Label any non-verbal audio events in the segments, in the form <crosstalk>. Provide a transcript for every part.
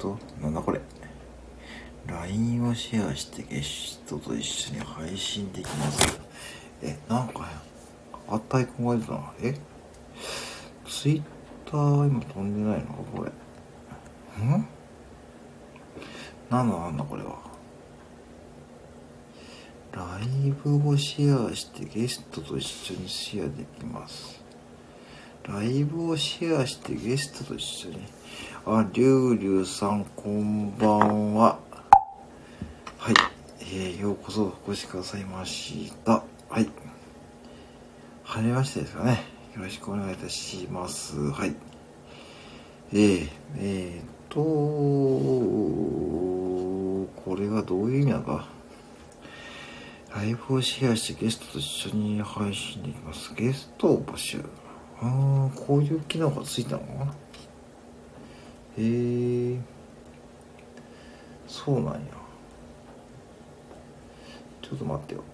と、なんだこれ。LINE をシェアしてゲストと一緒に配信できます。え、なんか、あったアイコンが出たな。え ?Twitter 今飛んでないの？かこれ。ん？なんだなんだこれは？ライブをシェアしてゲストと一緒にシェアできます。ライブをシェアしてゲストと一緒に。あ、りゅうりゅうさん、こんばんは。はい。えー、ようこそお越しくださいました。はい。はじめましてですかね。よろしくお願いいたします。はい。えー、えーと、これはどういう意味なのか。ライブをシェアしてゲストと一緒に配信できます。ゲストを募集。あー、こういう機能がついたのかなへえ、そうなんや。ちょっと待ってよ。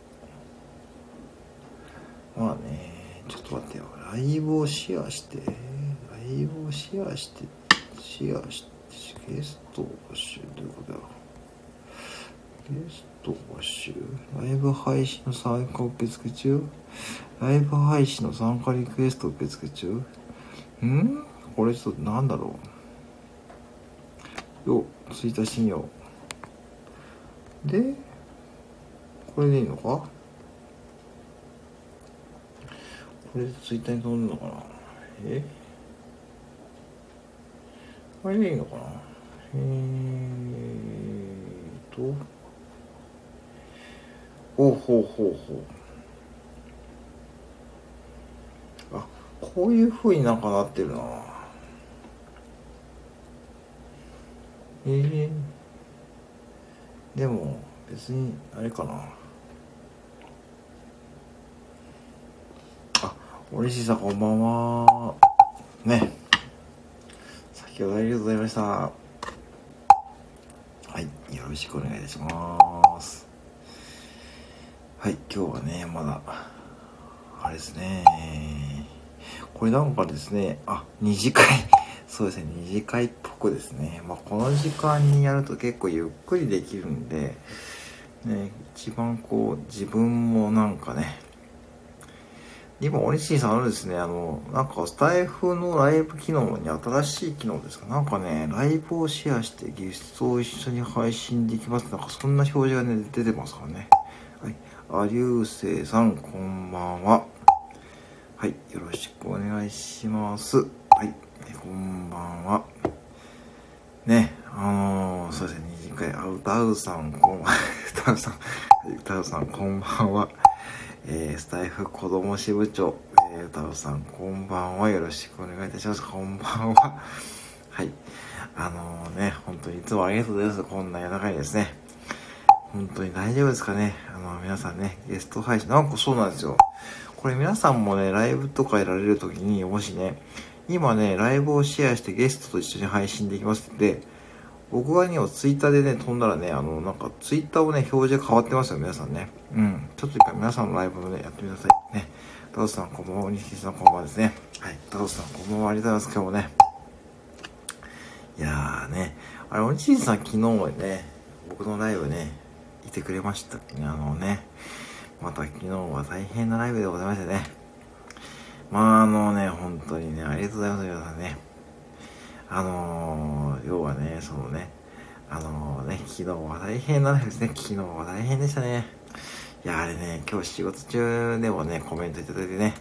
まあね、ちょっと待ってよ。ライブをシェアして、ライブをシェアして、シェアして、ゲストを募集どういうことや。ゲスト募集？ライブ配信の参加受付中？ライブ配信の参加リクエスト受付中？ん？これちょっとなんだろう。よ、ツイッターしてみよう。で、これでいいのか？これでツイッターに飛んでるのかな？え？これでいいのかな？えーと、ほうほうほうほう。あ、こういう風になんかなってるな。ええでも、別に、あれかな。あ、おりしさこんばんは。ね。先ほどありがとうございました。はい、よろしくお願いいたします。はい、今日はね、まだ、あれですね。これなんかですね、あ、二次会。そうですね、二次会っぽくですね。まあ、この時間にやると結構ゆっくりできるんで、ね、一番こう、自分もなんかね、今、オリシーさんあるですね、あの、なんかスタイフのライブ機能に新しい機能ですか？なんかね、ライブをシェアしてゲストを一緒に配信できます。なんかそんな表示がね、出てますからね。はい。ありゅうせいさん、こんばんは。はい。よろしくお願いします。はい。こんばんは。ね、あのー、そうですね、二次会、あ、歌うさん、こんばんは。歌うさん、歌うさん、こんばんは。えー、スタイフ子供支部長、えー、歌うさん、こんばんは。よろしくお願いいたします。こんばんは。はい。あのー、ね、本当にいつもありがとうございます。こんな夜中にですね。本当に大丈夫ですかね。あの、皆さんね、ゲスト配信、なんかそうなんですよ。これ皆さんもね、ライブとかやられるときに、もしね、今ね、ライブをシェアしてゲストと一緒に配信できますって、僕がね、ツイッターでね、飛んだらね、あの、なんか、ツイッターをね、表示が変わってますよ、皆さんね。うん。ちょっと一回皆さんのライブをね、やってみてください。ね。タオさん、こんばんは。西木さん、こんばんはですね。はい。タオさん、こんばんは。ありがとうございます、今日もね。いやーね。あれ、おにちんさん、昨日ね、僕のライブね、いてくれましたね、あのね。また昨日は大変なライブでございましたね。まあ、あのね、本当にね、ありがとうございます、皆さんね。あのー、要はね、そのね、あのー、ね、昨日は大変なんですね。昨日は大変でしたね。いや、あれね、今日仕事中でもね、コメントいただいてね。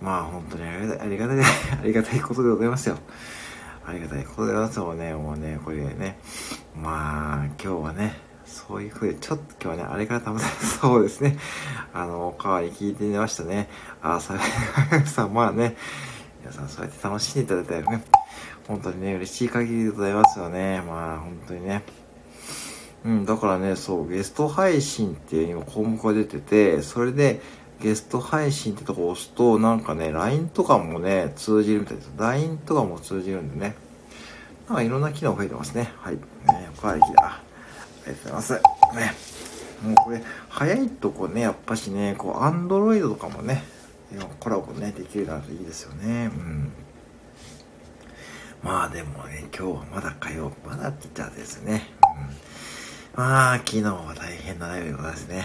まあ、本当にありがたい、ありがたい、<laughs> ありがたいことでございますよ。ありがたいことでございますよね。もうね、これね。まあ、今日はね、そういう風で、ちょっと今日はね、あれから食べたそうですね。あの、おかわり聞いてみましたね。あ、<laughs> さ、さ、まあね、皆さんそうやって楽しんでいただいたよね。本当にね、嬉しい限りでございますよね。まあ、本当にね。うん、だからね、そう、ゲスト配信っていう今項目が出てて、それで、ゲスト配信ってとこ押すと、なんかね、LINE とかもね、通じるみたいです。LINE とかも通じるんでね。なんかいろんな機能増えてますね。はい。ね、おかわりきだ。ありがとうございます。ね。もうこれ、早いとこね、やっぱしね、こう、Android とかもね、コラボね、できるなるといいですよね。うん。まあでもね、今日はまだ火曜、まだって言ったらですね。うん、まあ、昨日は大変なライブでございますね。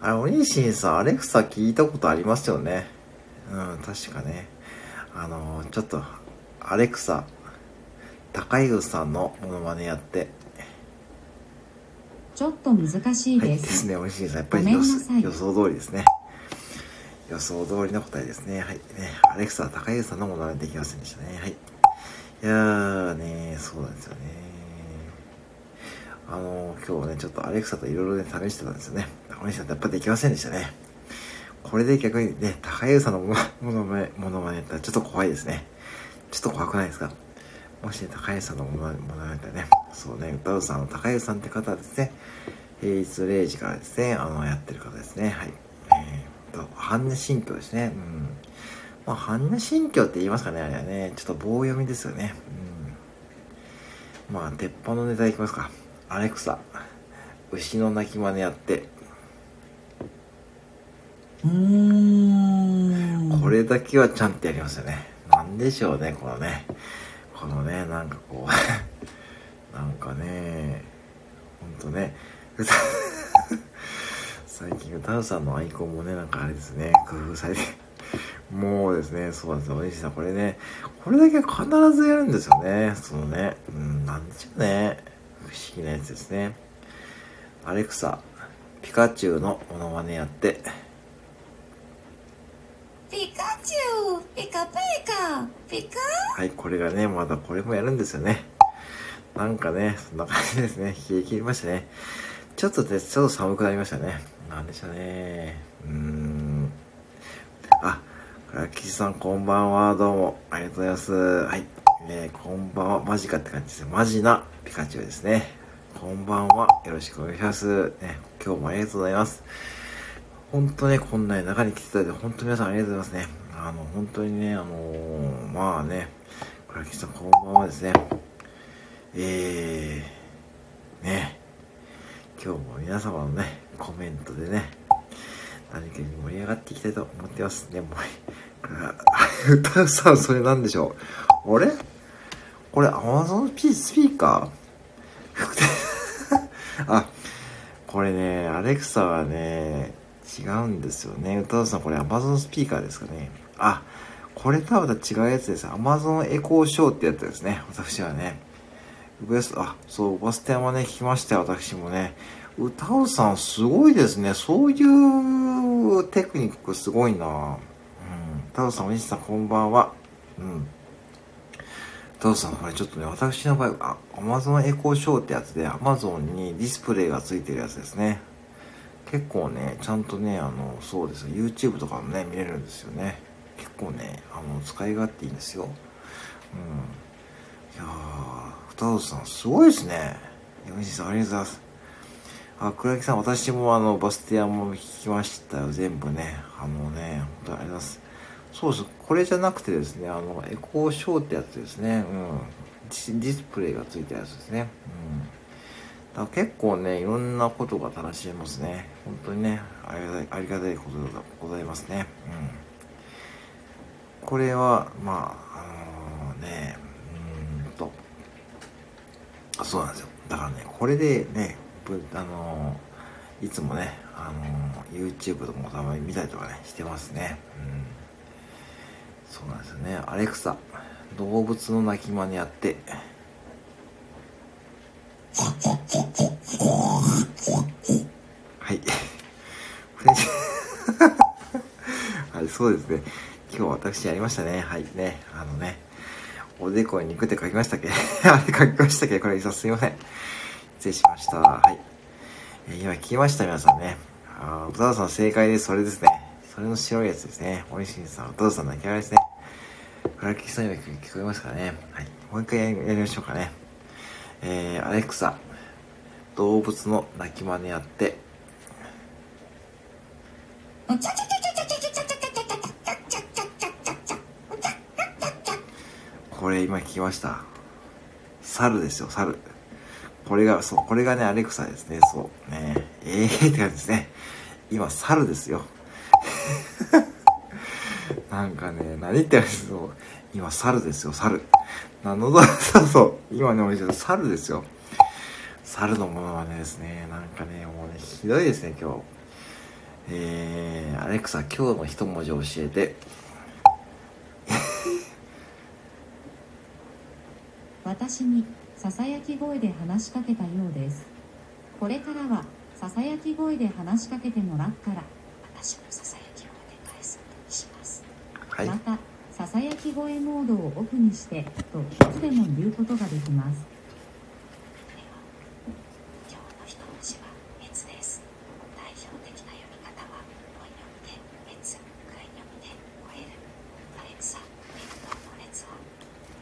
うん。あれ、おにしんさん、アレクサ聞いたことありますよね。うん、確かね。あの、ちょっと、アレクサ、高井さんのモノマネやって。ちょっと難しいです。はい、ですね、おにしんさん。やっぱり予想通りですね。予想通りの答えですね。はい。ね、アレクサ、高井さんのものはできませんでしたね。はい。いやーね、そうなんですよね。あのー、今日はね、ちょっとアレクサといろいろね、試してたんですよね。高井さんってやっぱできませんでしたね。これで逆にね、高井さんのものまね、ものまねやったらちょっと怖いですね。ちょっと怖くないですか？もしね、高井さんのものまねね、そうね、歌うさんの高井さんって方はですね、平日0時からですね、あの、やってる方ですね。はい。えーと、般若心経ですね。うん。まあ、般若心経って言いますかね、あれはね。ちょっと棒読みですよね。うん。まあ、鉄板のネタいきますか。アレクサ、牛の鳴き真似やって。うーん。これだけはちゃんとやりますよね。なんでしょうね、このね。このね、なんかこう <laughs> なんかね、ほんとね、<laughs> 最近歌うさんのアイコンもね、なんかあれですね、工夫されて。もうですね、そうなんですよ。おじさん、これね、これだけ必ずやるんですよね。そのね、うん、なんでしょうね。不思議なやつですね。アレクサ、ピカチュウのモノマネやって。ピカピカピカピカ？はい、これがね、まだこれもやるんですよね。なんかね、そんな感じですね。冷え切りましたね。ちょっとね、ちょっと寒くなりましたね。なんでしょうね。うん。あ、ラッキーさんこんばんは。どうも。ありがとうございます。はい。ねこんばんは。マジかって感じですマジなピカチュウですね。こんばんは。よろしくお願いします。ね、今日もありがとうございます。本当ね、こんなに中に来ていただいて、本当皆さんありがとうございますね。あの、本当にね、あのー、まあね、ラッキーさんこんばんはですね。えー、ね、今日も皆様のね、コメントでね、何かに盛り上がっていきたいと思ってますね。もう、<laughs> 歌うさん、それなんでしょう。あれ？これ Amazon スピーカー？<laughs> あ、これね、アレクサはね、違うんですよね。歌うさん、これ Amazon スピーカーですかね。あ、これとはまた違うやつです。Amazon エコーショーってやつですね。私はね。ウエスあ、そう、バス停もね、聞きましたよ、私もね。歌うさんすごいですね。そういうテクニックすごいなうん。歌うさん、お兄さんこんばんは。うん。歌うさん、これちょっとね、私の場合、あ、Amazon エコーショーってやつで Amazon にディスプレイがついてるやつですね。結構ね、ちゃんとね、あの、そうです YouTube とかもね、見れるんですよね。結構ね、あの、使い勝手いいんですよ。うん。いやー、歌うさん、すごいですね。ヨミさん、ありがとうございます。あ、倉木さん、私もあの、バステアも聞きましたよ、全部ね。あのね、本当ありがとうございます。そうです。これじゃなくてですね、あの、エコーショーってやつですね。うん。ディスプレイがついたやつですね。うん。だ結構ね、いろんなことが楽しめますね。本当にね、ありがたい、ありがたいことがございますね。うん。これは、まあ、あのー、ね、うんと、そうなんですよ。だからね、これでね、あのいつもね、あの YouTube とかもたまに見たりとかね、してますね。うん。そうなんですよね。アレクサ、動物の鳴き真似やって。はい。<laughs> はい、そうですね。今日私やりましたね。はい、ね。あのね、おでこに肉って書きましたっけ？<laughs> あれ書きましたっけ？これさすいません。失礼しました。はい。え、今聞きました、皆さんね。あ歌田さん正解です。それですね。それの白いやつですね。おいしいさん、歌田さんのき笑いですね。クラキさん今聞こえますかね。はい。もう一回やりましょうかね。えー、アレクサ、動物の鳴き真似やって。ちゃちゃちゃこれ今聞きました。猿ですよ、猿。これが、そう、これがね、アレクサですね。そう。ねええー、って感じですね。今、猿ですよ。<laughs> なんかね、何言ってるんです今、猿ですよ、猿。なのだ、そうそう。今ね、お店猿ですよ。猿のものはねですね、なんかね、もうね、ひどいですね、今日。えー、アレクサ、今日の一文字を教えて。私にささやき声で話しかけたようです。これからはささやき声で話しかけてもらったら私のささやき声で返すことにします、はい。またささやき声モードをオフにしてといつでも言うことができますでは今日の一文字は「越」です代表的な読み方は「音読みで「越」暗い読みで「吠える」アレクサ「越」の列は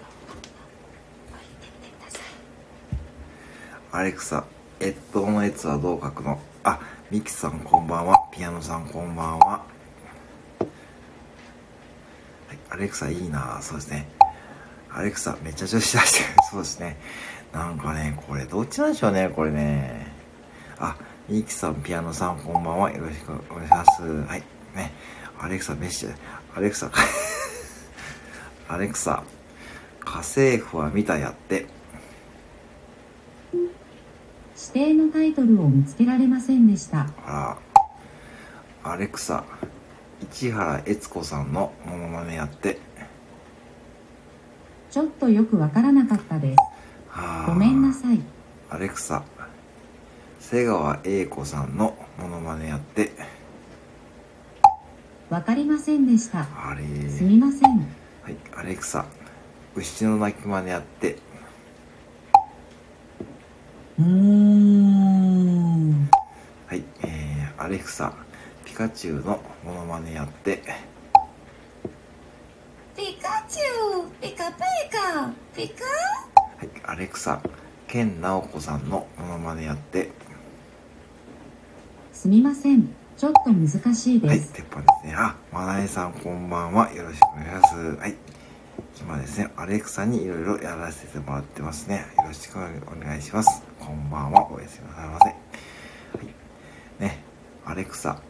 どうかなと言ってみてくださいアレクサ、えっとのやつはどう書くの？あ、ミキさんこんばんは。ピアノさんこんばんは。はい、アレクサいいなそうですね。アレクサめっちゃ調子出してる。<laughs> そうですね。なんかね、これどっちなんでしょうね、これね。あ、ミキさん、ピアノさんこんばんは。よろしくお願いします。はい。ね。アレクサメッシュ。アレクサ、<laughs> アレクサ、家政婦は見たやって。指定のタイトルを見つけられませんでした。あら、アレクサ、市原悦子さんのモノマネやって。ちょっとよくわからなかったです。ごめんなさい。アレクサ、瀬川栄子さんのモノマネやって。わかりませんでした。あれ。すみません。はい、アレクサ、牛の鳴き真似やって。うーんはい、えー、アレクサ、ピカチュウのモノマネやって。ピカチュウピカピカピカ？はい、アレクサ、ケンナオコさんのモノマネやって。すみませんちょっと難しいはい、です、鉄板ですね。あ、まなえさんこんばんは。よろしくお願いします。はい。今ですね、アレクサにいろいろやらせてもらってますね。よろしくお願いします。こんばんは。おやすみなさいませ。アレクサ。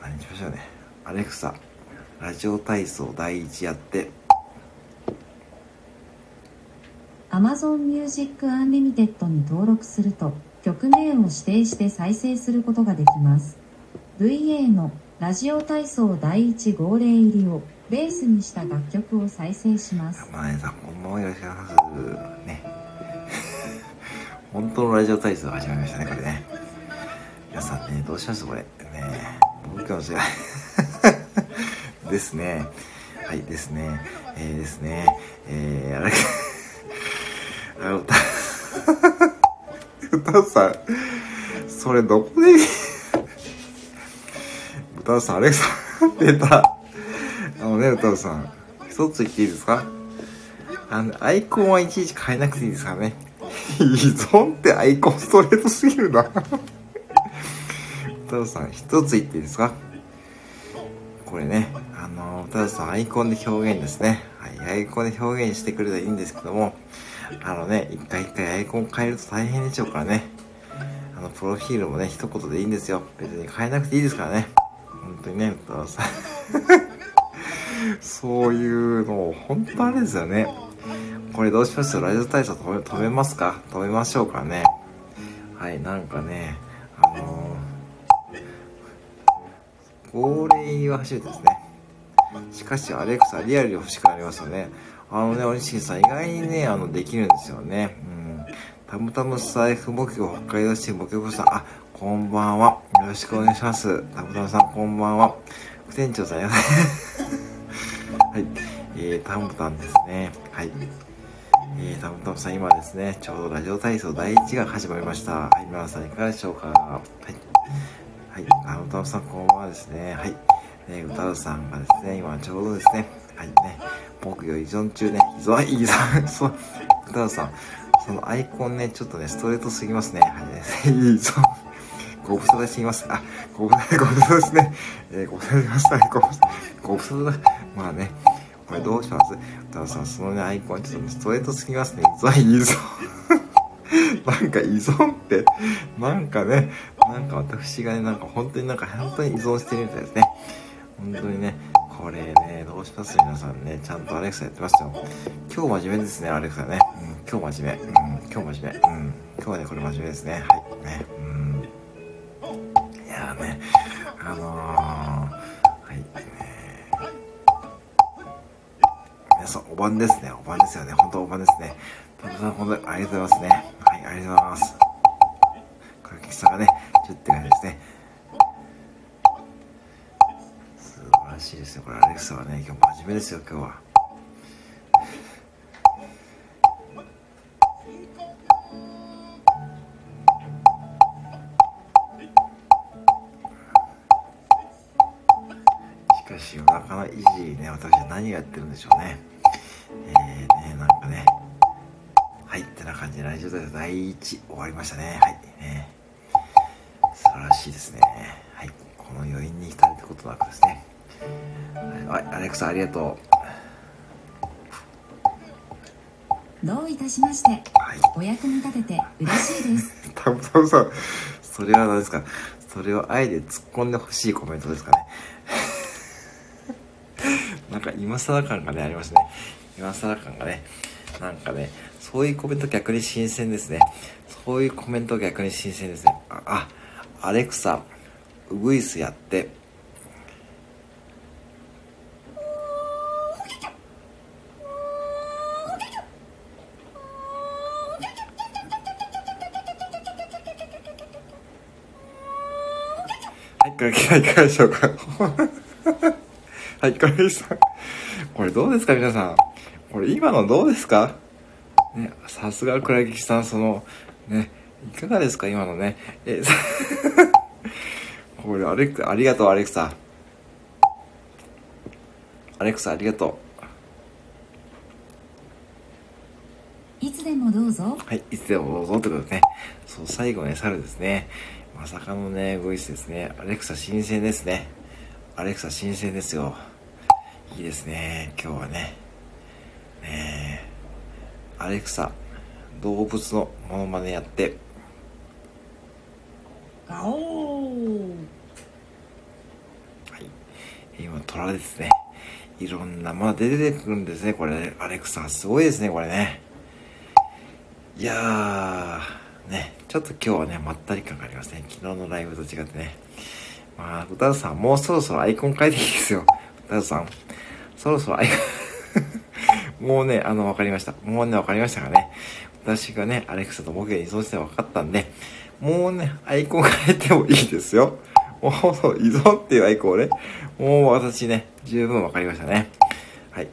何にしましょうね。アレクサ、ラジオ体操第一やって。Amazon Music Unlimited に登録すると曲名を指定して再生することができます VA のラジオ体操第1号令入りをベースにした楽曲を再生しますさんこんばんは。よろしくお願いします。ね。本当のラジオ体操が始まりましたね、これね。皆さんね、どうしますこれ。ね僕かもしれない。<laughs> ですね。はい、ですね。えー、ですね。えー、あれ、<laughs> あの、歌、<laughs> 歌さん、それどこで、歌さん、アレクサ、出た。あのね、歌さん、一つ言っていいですか？あの、アイコンはいちいち変えなくていいですからね。依存ってアイコンストレートすぎるな。歌田さん、一つ言っていいですか？これね、あの、歌田さん、アイコンで表現ですね。はい、アイコンで表現してくれたらいいんですけども、あのね、一回一回アイコン変えると大変でしょうからね。あの、プロフィールもね、一言でいいんですよ。別に変えなくていいですからね。本当にね、歌田さん。<laughs> そういうの、本当あれですよね。これどうします？ラジオ体操止め止めますか？止めましょうかね。はい、なんかね、あのー、号令は初めてですね。しかし、アレクサ、リアルに欲しくなりますよね。あのね、おにしんさん、意外にね、あの、できるんですよね。うん。たむたむ財布目標北海道市目標さん、あ、こんばんは。よろしくお願いします。たむたむさん、こんばんは。店長さん、や <laughs> はい。えー、タムタムですね。はい。えー、タムタムさん、今ですね、ちょうどラジオ体操第1が始まりました。はい、皆さんいかがでしょうか？はい。はい、タムタムさん、こんばんはですね。はい。ね、歌うさんがですね、今ちょうどですね、はいね、木魚依存中ね、依存、依存、そう、歌うさん、そのアイコンね、ちょっとね、ストレートすぎますね。はい、ね、<laughs> 依存。ご無沙汰しています。あ、ご無沙汰、ご無沙汰ですね。えー、ご無沙汰しました。ご無沙汰、ご無沙汰。まあね、これどうします？歌うさん、そのね、アイコンちょっとね、ストレートすぎますね。依存、依存。なんか依存って、なんかね、なんか私がね、なんか本当になんか本当に依存してるみたいですね。本当にね、これね、どうします？皆さんね、ちゃんとアレクサやってますよ。今日真面目ですね、アレクサね。うん、今日真面目。うん、今日真面目。うん、今日はね、これ真面目ですね。はい。ね、うん。いやーね、あのー、皆さん、お晩ですね。お晩ですよね。本当お晩ですね。パパさん、本当にありがとうございますね。はい、ありがとうございます。これ、キさんがね、ちょっと感じですね。素晴らしいですね。これ、アレクサはね、今日真面目ですよ、今日は。第一終わりましたね。はい、ね。素晴らしいですね。はい、この余韻に浸れたことなくですね。はい、アレクサありがとどういたしましてう。はい。お役に立てて嬉しいです <laughs> タムタムさん、それは何ですか？それをあえて突っ込んでほしいコメントですかね？なんか今更感がね、ありますね。今更感がね。なんかね、そういうコメント逆に新鮮ですね。そういうコメント逆に新鮮ですね。あ、あアレクサ、ウグイスやって。はい、これ、いかがでしょうか？<laughs> はい、これさん。これどうですか皆さん？これ今のどうですか？ね、さすが倉吉さん、その、ね、いかがですか今のね。え、さ <laughs> これ、アレク、ありがとう、アレクサ。アレクサ、ありがといつでもどうぞう。はい、いつでもどうぞってことでね。そう、最後ね、猿ですね。まさかのね、ウグイスですね。アレクサ、新鮮ですね。アレクサ、新鮮ですよ。いいですね。今日はね。アレクサ、動物のモノマネやって。ガオーはい。今、虎ですね。いろんなもの出てくるんですね。これ、アレクサ、すごいですね、これね。いやー、ね、ちょっと今日はね、まったり感がありますね。昨日のライブと違ってね。まあ、歌うさん、もうそろそろアイコン変えていいですよ。歌うさん、そろそろアイコン、もうね、あの、わかりました。もうね、わかりましたがね。私がね、アレクサと僕が依存して分かったんで、もうね、アイコン変えてもいいですよ。もう、そう、依存っていうアイコンをね、もう私ね、十分分かりましたね。はい。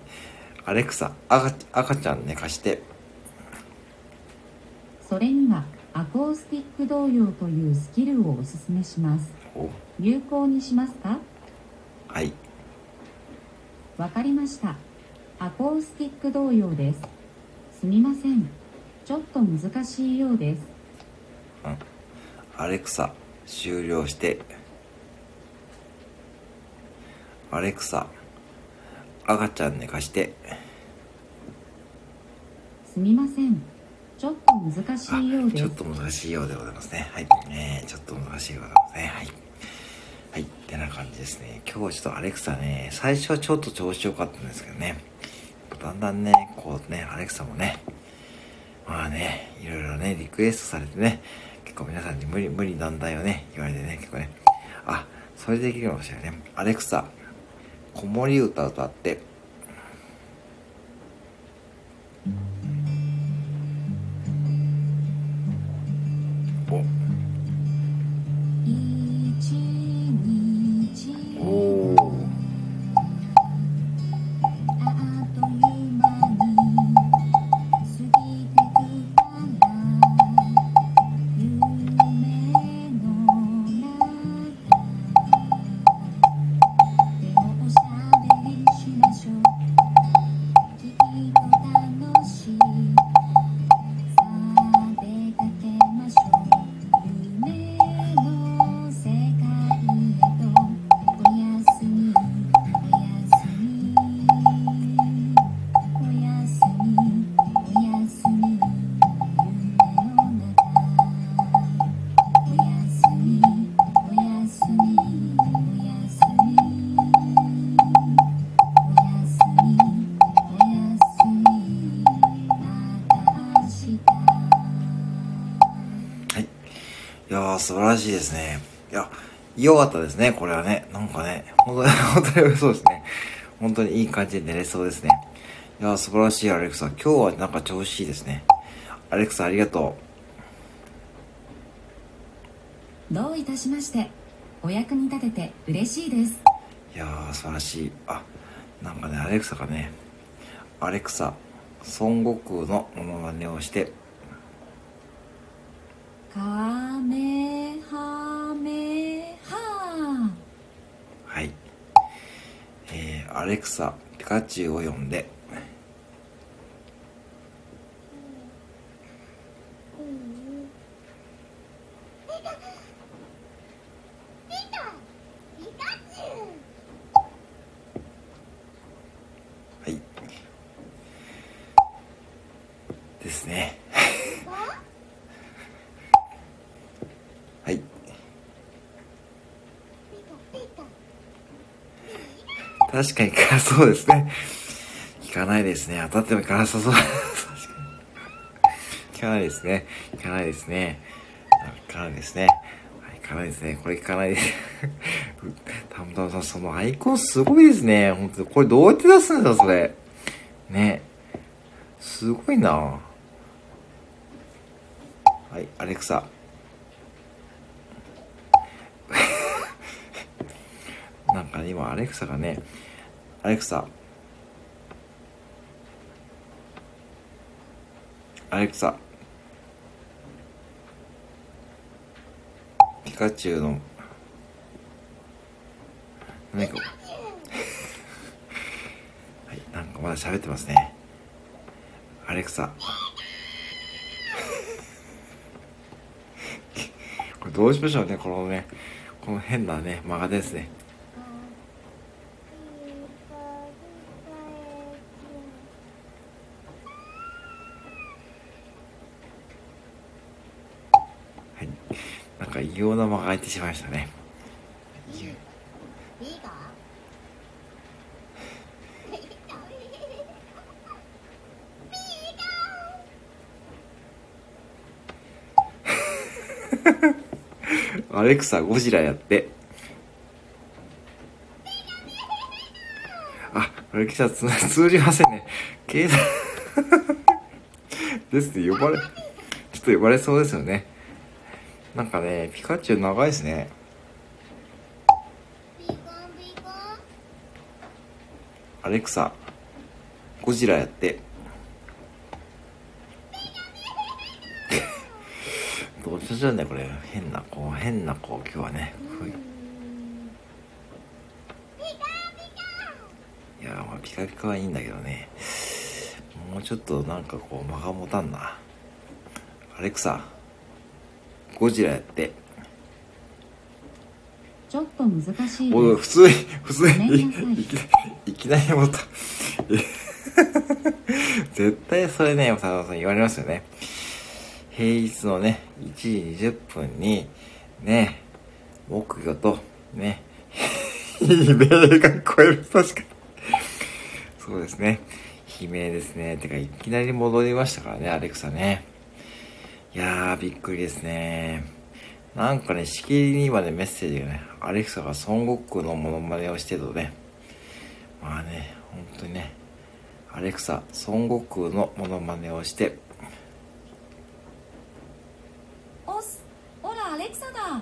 アレクサ、赤赤ちゃん寝かして、それにはアコースティック動揺というスキルをお勧めしますお、有効にしますか？はい。わかりましたアコースティック動揺ですすみませんちょっと難しいようですアレクサ、終了して。アレクサ、赤ちゃん寝かして。すみませんちょっと難しあいようですちょっと難しいようでございますね。はい。えー、ちょっと難しいようでございますね。はい。てな感じですね。今日ちょっとアレクサね、最初はちょっと調子良かったんですけどね。だんだんね、こうね、アレクサもね、まあね、いろいろね、リクエストされてね、結構皆さんに無理、無理難題をね、言われてね、結構ね、あ、それできるかもしれないね。アレクサ、子守歌歌って、素晴らしいですね。いや、良かったですね、これはね。なんかね、本当に、本当にそうですね。本当にいい感じで寝れそうですね。いや、素晴らしいアレクサ。今日はなんか調子いいですね。アレクサありがとどういたしましてお役に立てて嬉しいですう。いやー、素晴らしい。あ、なんかね、アレクサがね、アレクサ、孫悟空のモノマネをして、カメハメハはい。えー、アレクサ、ピカチュウを呼んで、はい。ですね。はい。確かに辛そうですね。聞かないですね。当たっても辛さそう。<laughs> 確か。ないですね。聞かないですね。聞かないですね。はい、かないですね。これ聞かないです。たむたむさん、そのアイコンすごいですね。本当。これどうやって出すんだ、それ。ね。すごいなはい、アレクサ。<laughs> なんか今アレクサがね、アレクサ。アレクサ。ピカチュウの、何か、はい、なんかまだ喋ってますね。アレクサ。これどうしましょうね、このね、この変なね、間がですね。はい。なんか異様な間が空いてしまいましたね。アレクサ、ゴジラやって。あ、アレクサつ通じませんね。携帯ですね、呼ばれ、ちょっと呼ばれそうですよね。なんかね、ピカチュウ長いですね。アレクサ、ゴジラやって。<laughs> どうしようね、これ。変な、こう、変な、こう、今日はね。ういういや、まあ、ピカピカはいいんだけどね。もうちょっとなんかこう、間が持たんな。アレクサ、ゴジラやって。ちょっと難しい普通に、普通に、いいきなり、いきなり思った。<laughs> 絶対それね、佐野さん言われますよね。平日のね、1時20分に、ね、木魚と、ね、<laughs> 悲鳴が聞こえる。確かに。そうですね。悲鳴ですね。てか、いきなり戻りましたからね、アレクサね。いやー、びっくりですね。なんかね、しきりに今ね、メッセージがね、アレクサが孫悟空のモノマネをしてるとね、まあね、本当にね、アレクサ、孫悟空のモノマネをして、おっすほらアレクサだ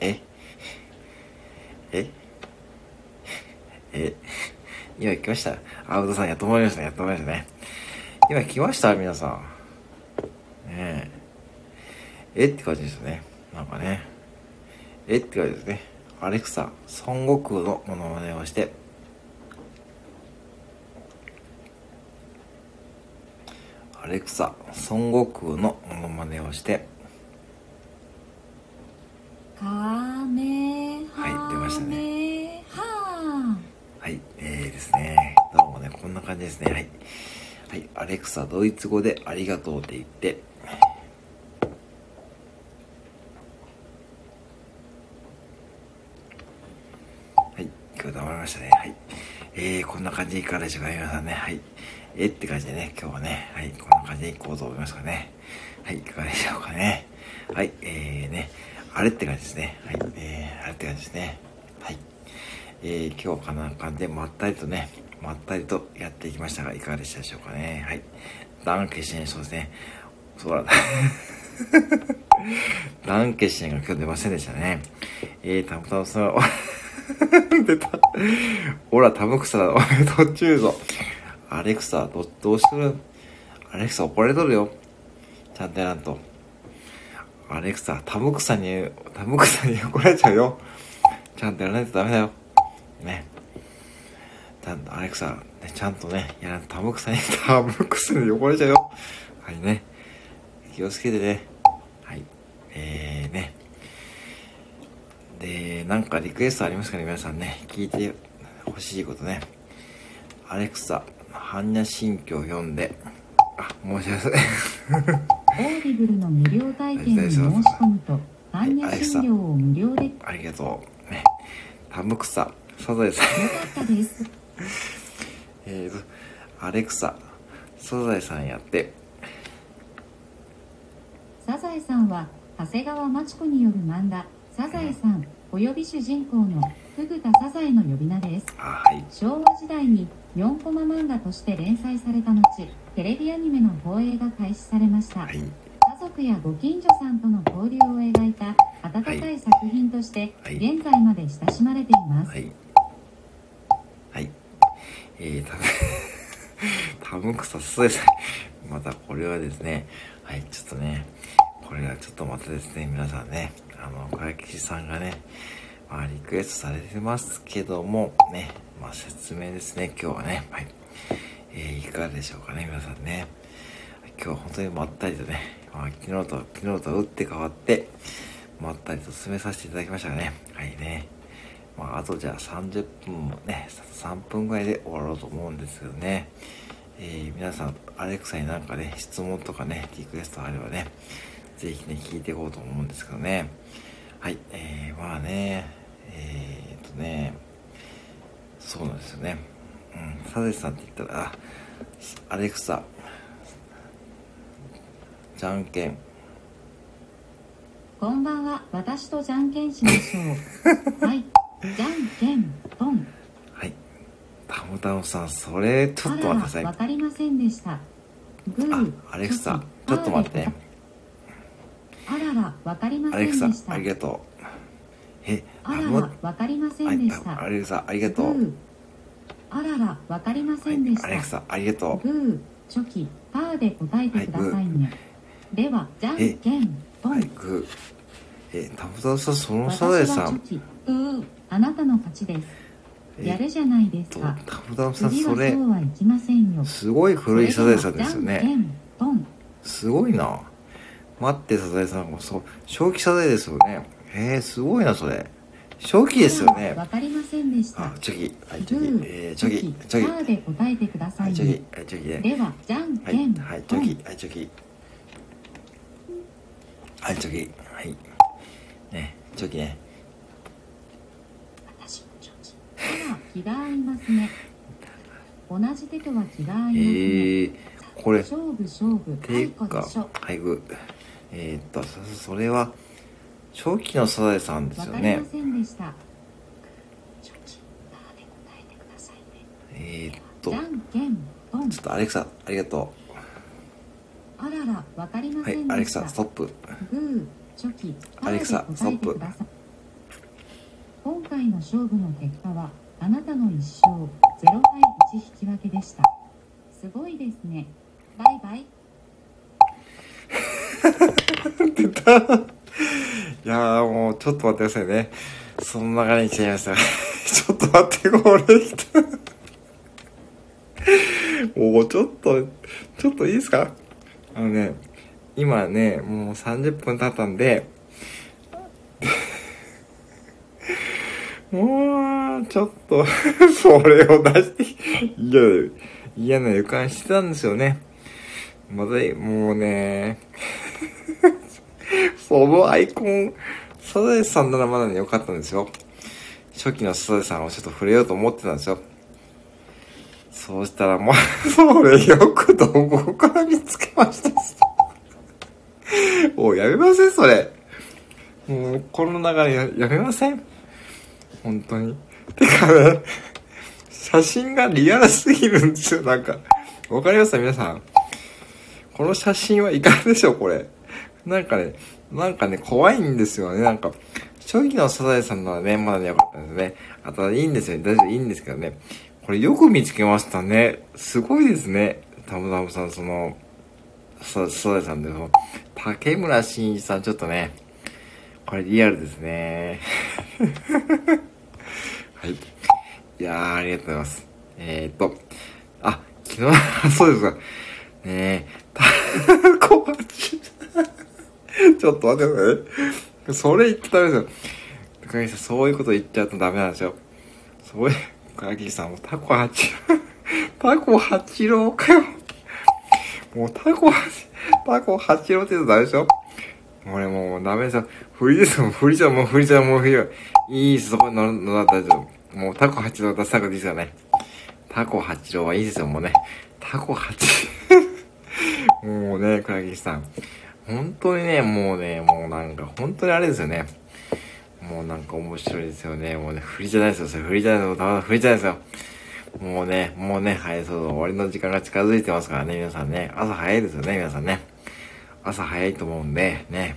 え？え？え？今来ましたアウトさんやっと思いましたね。やっと思いましたね。今来ました？皆さん。ねえ。えって感じですよね。なんかね。えって感じですね。アレクサ、孫悟空のモノマネをして、アレクサ、孫悟空のモノマネをして、カメはい出ましたハメハはい、えーですね。どうもね、こんな感じですね。はい。はい、アレクサ、ドイツ語でありがとうって言って、今日黙りましたね。はい。えー、こんな感じでいかがでしょうか、皆さんね。はい。えーって感じでね、今日はね、はい、こんな感じでいこうと思いますかね。はい、いかがでしょうかね。はい、えーね、あれって感じですね。はい。えー、あれって感じですね。はい。えー、今日かなんかでまったりとね、まったりとやっていきましたが、いかがでしたでしょうかね。はい。ダンケシン、そうですね。そうだ。<laughs> ダンケシンが今日出ませんでしたね。えー、たむたむさん、出た。ほら、タムクサだ。お前、途中ぞ。アレクサ、ど、どうしてるアレクサ怒られとるよ。ちゃんとやらんと。アレクサ、タムクサに、タムクサに <laughs> 怒られちゃうよ。ちゃんとやらないとダメだよ。ね。ちゃんと、アレクサ、ね、ちゃんとね、やらんとタムクサに、<laughs> タムクサに怒られちゃうよ。はいね。気をつけてね。はい。えーね。で、なんかリクエストありますかね皆さんね。聞いてほしいことね。アレクサ、般若心経読んで、あ、申し訳ない。オーディブルの無料体験に申し込むと、般若心経を無料でよありがとう。ね。タムクサ、サザエさん。かったです。<laughs> えーと、アレクサ、サザエさんやって、サザエさんは長谷川町子による漫画「サザエさん」および主人公のフグ田サザエの呼び名ですあ、はい。昭和時代に4コマ漫画として連載された後テレビアニメの放映が開始されましたはい。家族やご近所さんとの交流を描いた温かい作品としてはい現在まで親しまれていますはい。はい。えー、たぶタムクササザエさん。またこれはですね、はい、ちょっとね、これはちょっとまたですね、皆さんね、あの、小焼さんがね、まあ、リクエストされてますけども、ね、まあ、説明ですね、今日はね、はい。えー、いかがでしょうかね、皆さんね。今日は本当にまったりとね、まあ、昨日と、昨日と打って変わって、まったりと進めさせていただきましたね。はいね。まあ、あとじゃあ30分もね、3分ぐらいで終わろうと思うんですけどね。えー皆さん、アレクサになんかね、質問とかね、リクエストあればね、ぜひね、聞いていこうと思うんですけどね。はい、えー、まあね、えー、っとね、そうなんですよね。うん、サザエさんって言ったら、あ、アレクサ、じゃんけん、こんばんは私とじゃんけんしましょうはいじゃんけんポンはい。たむたむさん、それ、ちょっと待ってくださいわ。かりませんでしたグーあ、アレクサちょっと待って。あららわかりまアレクサせんでし、たありがとう。え、あらもらわかりませはいんでしたアレクサ、ありがとう。あららわかりませんでしたはいアレクサ、ありがとう。グーチョキパーで答えてくださいね、ではじゃんけんポン、はい、グー。え、たむたむさん、そのサザエ私さん、うーあなたの勝ちですえやるじゃないですと、かたむたむさん、そそれ、すごい古いサザエさんですよね。すごいな。待って、サザエさんも、そう、正気サザエですよね。えー、すごいな、それ。正気ですよね。わかりませんでしたあ、チョキ。はい、チグョキ。ーえー、チョキ、チョキ。で答えてくださはいい、チョねキ。はい、チョキで。ではじゃんはい、けんはい、チポンョキ、はい、チョキ。はい、チョキ。はい。ね、チョキね。私もチョキあら気が合いますね同じ手とは気が合いますね、えー、これ、勝負勝負ていうか。えー、っと、そそれは、正気のサザエさんですよね。わかりま。せんでした。チョキパーで答えてくださいね。えー、っとちょっとアレクサ、ありがとあららわかりまう。はいせん、でした、アレクサ、ストップ。グーチョキアレクサ答えてください。今回の勝負の結果はあなたの1勝0対1引き分けでした。すごいですね。バイバイ出たいやーもう、ちょっと待ってくださいね。その流れに来ちゃいました。ちょっと待って、これ来た。もう、ちょっと、ちょっといいですかあのね、今ね、もう30分経ったんで、もう、ちょっと、それを出して、嫌な予感してたんですよね。まだ、もうね、<laughs> そのアイコン、サザエさんならまだね、良かったんですよ。初期のサザエさんをちょっと触れようと思ってたんですよ。そうしたらもう、<laughs> それよくどこから見つけました。おい、やめません、それ。もう、この流れややめません本当に。てかね、写真がリアルすぎるんですよ、なんか。わかります？か皆さん。この写真はいかがでしょう、これ。なんかね、なんかね、怖いんですよね、なんか。初期のサザエさんのはね、まだね、よかったんですね。あとはいいんですよね、大丈夫、いいんですけどね。これよく見つけましたね。すごいですね。たむたむさん、その、ササザエさんで、その、竹村新一さん、ちょっとね、これリアルですね。<laughs> はい。いやー、ありがとうございます。えー、っと、あ、昨日、<laughs> そうですか。ねえ、た、<laughs> こはち、ちょっと待ってくださいね。それ言ってダメですよ。高木さん、そういうこと言っちゃうとダメなんですよ。そういう、高木さん、もタコ八郎、<laughs> タコ八郎かよ。もうタコ八、タコ八郎って言うとダメでしょ俺もうダメですよ。振りですよ。振りじゃもう振りじゃもう振りよ。いいです、そこに乗るのだったら。もうタコ八郎出さなくていいですよね。タコ八郎はいいですよ、もうね。タコ八、もうね、倉木さん。本当にね、もうね、もうなんか、本当にあれですよね。もうなんか面白いですよね。もうね、振りじゃないですよ。それ振りじゃないですよ。振りじゃないですよ。もうね、もうね、はい、そうそう、終わりの時間が近づいてますからね、皆さんね。朝早いですよね、皆さんね。朝早いと思うんで、ね。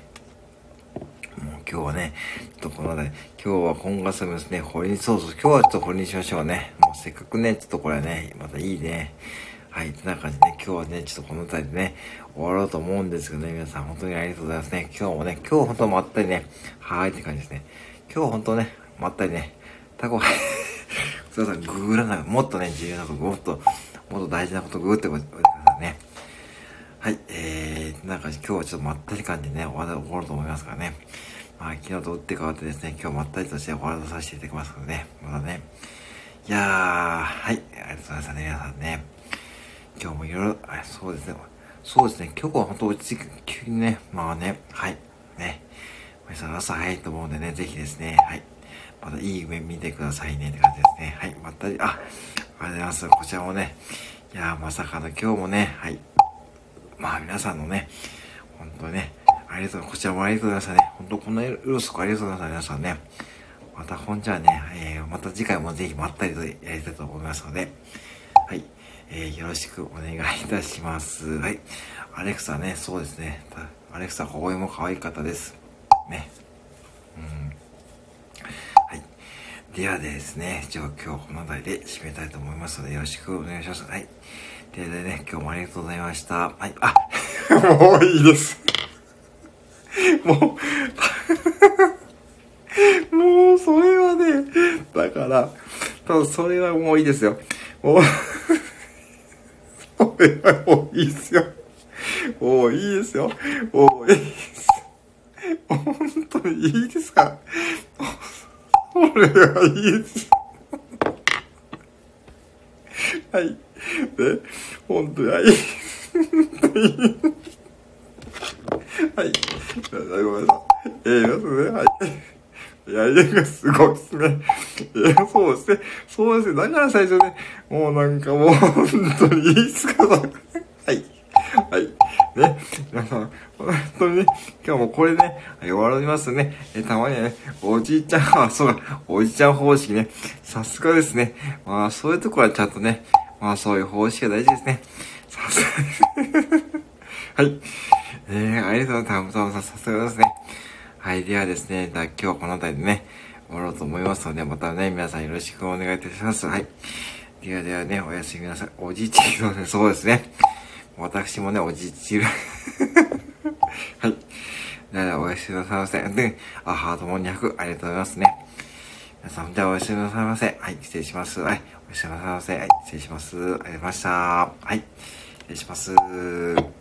もう今日はね、ちょっとこの辺り、今日は今月もですね、掘りに、そうそう、今日はちょっと掘りにしましょうね。もうせっかくね、ちょっとこれね、またいいね。はい、てな感じでね、今日はね、ちょっとこの辺りでね、終わろうと思うんですけどね、皆さん本当にありがとうございますね。今日もね、今日本当まったりね、はーいって感じですね。今日本当ね、まったりね、タコ、<laughs> すいません、ググらない、もっとね、重要なこと、もっと、もっと大事なことググっておいてくださいね。はい、えー、なんか今日はちょっとまったり感じでね、終わ終わると思いますからね。まあ、昨日と打って変わってですね、今日まったりとして終わらさせていただきますのでね、まだね。いやー、はい、ありがとうございましたね、皆さんね。今日もいろいろ、あそうですね、そうですね、今日は本当落ち着く、急にね、まあね、はい、ね。皆さん朝早いと思うんでね、ぜひですね、はい。またいい夢見てくださいねって感じですね。はい、またり、あ、ありがとうございます。こちらもね、いやーまさかの今日もね、はい。まあ皆さんのね、本当ね、ありがとう、こちらもありがとうございましたね。本当このうろすこありがとうございました、皆さんね。また本じゃあね、えー、また次回もぜひまったりとやりたいと思いますので、はい。えー、よろしくお願いいたします。はい。アレクサね、そうですね。アレクサ、微笑も可愛かったです。ね。うん。はい。ではですね、じゃあ今日この辺りで締めたいと思いますので、よろしくお願いします。はい。ではでね、今日もありがとうございました。はい。あ、<laughs> もういいです。もう、<laughs> もう、それはね、だから、多分それはもういいですよ。もう、それはもういいですよ。もういいですよ。もういいです。本当にいいですか？これはいいです。はい。で、本当に、はい。本当にはい。ごめんなさい。えー、ますね。はい。いやりがすごいですね。いや、そうですね。そうですね。だから最初ね、もうなんかもう本当にいいっすかはい。はい。ね。皆さん、本当にね、今日もこれね、終わりますね。え、たまにはね、おじいちゃん、あ、そうだ、おじいちゃん方式ね。さすがですね。まあ、そういうとこはちゃんとね、まあ、そういう方式が大事ですね。さすがはい。えー、ありがとうございます。たむたむさん、さすがですね。はい。ではですね、今日はこの辺りでね、終わろうと思いますので、またね、皆さんよろしくお願いいたします。はい。ではではね、おやすみなさい。おじいちゃんね、そうですね。私もね、おじいちる。<laughs> はい。では、おやすみなさいませ。で、あ、ハートも200、ありがとうございますね。皆さん、じゃあおやすみなさいませ。はい、失礼します。はい、おやすみなさいませ。はい、失礼します。ありがとうございました。はい、失礼します。